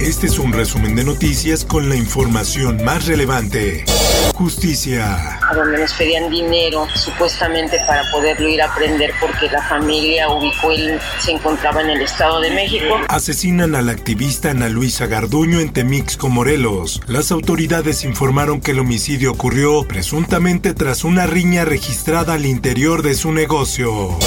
Este es un resumen de noticias con la información más relevante. Justicia. a donde nos pedían dinero supuestamente para poderlo ir a aprender porque la familia ubicó él se encontraba en el Estado de México. Asesinan a la activista Ana Luisa Garduño en Temixco, Morelos. Las autoridades informaron que el homicidio ocurrió presuntamente tras una riña registrada al interior de su negocio.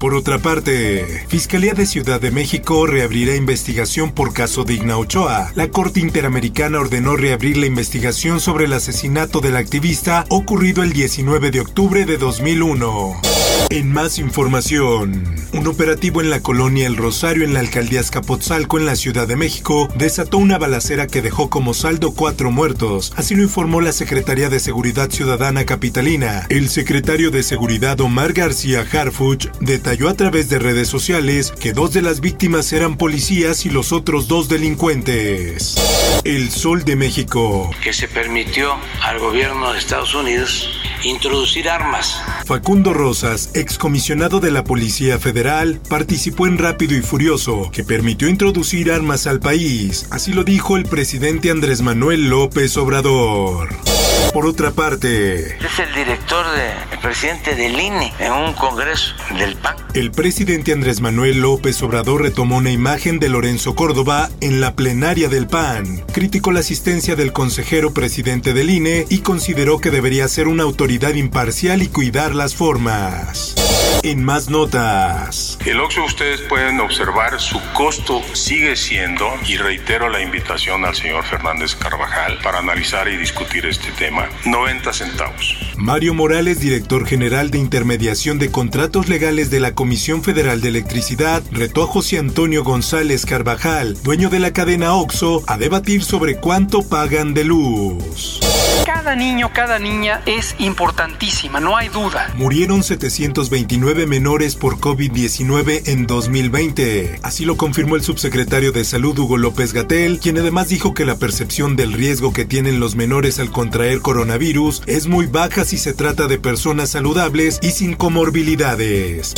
Por otra parte, Fiscalía de Ciudad de México reabrirá investigación por caso de Igna La Corte Interamericana ordenó reabrir la investigación sobre el asesinato del activista ocurrido el 19 de octubre de 2001. En más información, un operativo en la colonia El Rosario en la alcaldía Azcapotzalco en la Ciudad de México desató una balacera que dejó como saldo cuatro muertos, así lo informó la Secretaría de Seguridad Ciudadana Capitalina. El secretario de Seguridad Omar García Harfuch detalló a través de redes sociales que dos de las víctimas eran policías y los otros dos delincuentes. El Sol de México. que se permitió al gobierno de Estados Unidos introducir armas. Facundo Rosas, excomisionado de la Policía Federal, participó en Rápido y Furioso, que permitió introducir armas al país. Así lo dijo el presidente Andrés Manuel López Obrador. Por otra parte, Es el director, de, el presidente del INE en un congreso del PAN. el presidente Andrés Manuel López Obrador retomó una imagen de Lorenzo Córdoba en la plenaria del PAN. Criticó la asistencia del consejero presidente del INE y consideró que debería ser una autoridad imparcial y cuidar las formas. En más notas. El Oxxo ustedes pueden observar su costo sigue siendo, y reitero la invitación al señor Fernández Carvajal para analizar y discutir este tema, 90 centavos. Mario Morales, director general de intermediación de contratos legales de la Comisión Federal de Electricidad, retó a José Antonio González Carvajal, dueño de la cadena OXO, a debatir sobre cuánto pagan de luz. Cada niño, cada niña es importantísima, no hay duda. Murieron 729 menores por COVID-19 en 2020. Así lo confirmó el subsecretario de Salud Hugo López Gatel, quien además dijo que la percepción del riesgo que tienen los menores al contraer coronavirus es muy baja si se trata de personas saludables y sin comorbilidades.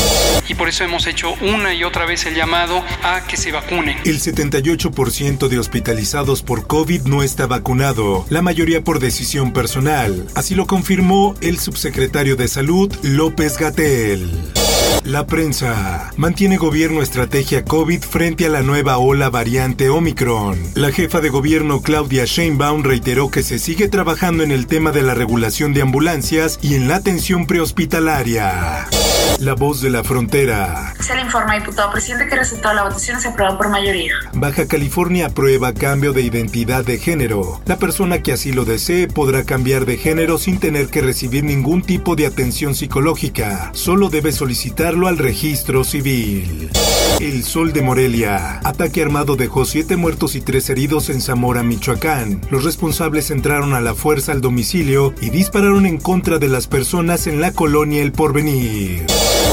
Y por eso hemos hecho una y otra vez el llamado a que se vacunen. El 78% de hospitalizados por COVID no está vacunado, la mayoría por decisión personal. Así lo confirmó el subsecretario de Salud, López Gatel. La prensa mantiene gobierno estrategia COVID frente a la nueva ola variante Omicron. La jefa de gobierno Claudia Sheinbaum reiteró que se sigue trabajando en el tema de la regulación de ambulancias y en la atención prehospitalaria. La voz de la frontera. Se le informa, diputado presidente, que el resultado de la votación se aprueba por mayoría. Baja California aprueba cambio de identidad de género. La persona que así lo desee podrá cambiar de género sin tener que recibir ningún tipo de atención psicológica. Solo debe al registro civil. El Sol de Morelia. Ataque armado dejó siete muertos y tres heridos en Zamora, Michoacán. Los responsables entraron a la fuerza al domicilio y dispararon en contra de las personas en la colonia El Porvenir.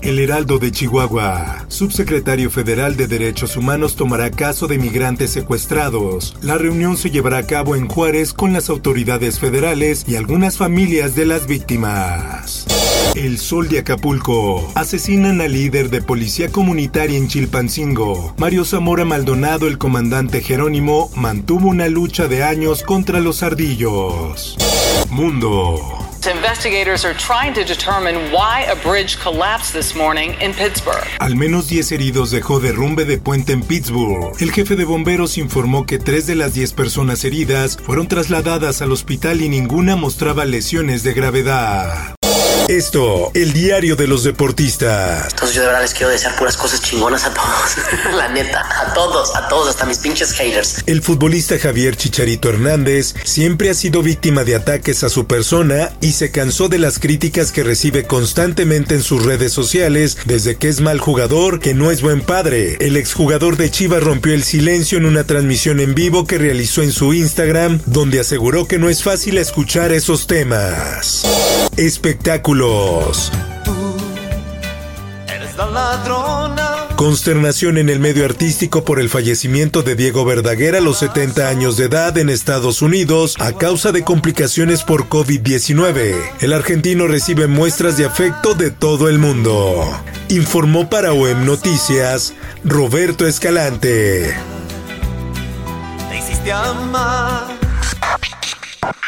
El Heraldo de Chihuahua. Subsecretario Federal de Derechos Humanos tomará caso de migrantes secuestrados. La reunión se llevará a cabo en Juárez con las autoridades federales y algunas familias de las víctimas. El Sol de Acapulco. Asesinan al líder de policía comunitaria en Chilpancingo. Mario Zamora Maldonado, el comandante Jerónimo, mantuvo una lucha de años contra los ardillos. Mundo. Investigators are trying to determine why a bridge collapsed this morning in Pittsburgh. Al menos 10 heridos dejó derrumbe de puente en Pittsburgh. El jefe de bomberos informó que 3 de las 10 personas heridas fueron trasladadas al hospital y ninguna mostraba lesiones de gravedad. Esto, el diario de los deportistas. Entonces yo de verdad les quiero desear puras cosas chingonas a todos. La neta, a todos, a todos, hasta mis pinches haters. El futbolista Javier Chicharito Hernández siempre ha sido víctima de ataques a su persona y se cansó de las críticas que recibe constantemente en sus redes sociales desde que es mal jugador, que no es buen padre. El exjugador de Chivas rompió el silencio en una transmisión en vivo que realizó en su Instagram, donde aseguró que no es fácil escuchar esos temas. Espectáculos. Consternación en el medio artístico por el fallecimiento de Diego Verdaguer a los 70 años de edad en Estados Unidos a causa de complicaciones por COVID-19. El argentino recibe muestras de afecto de todo el mundo. Informó para OEM Noticias Roberto Escalante.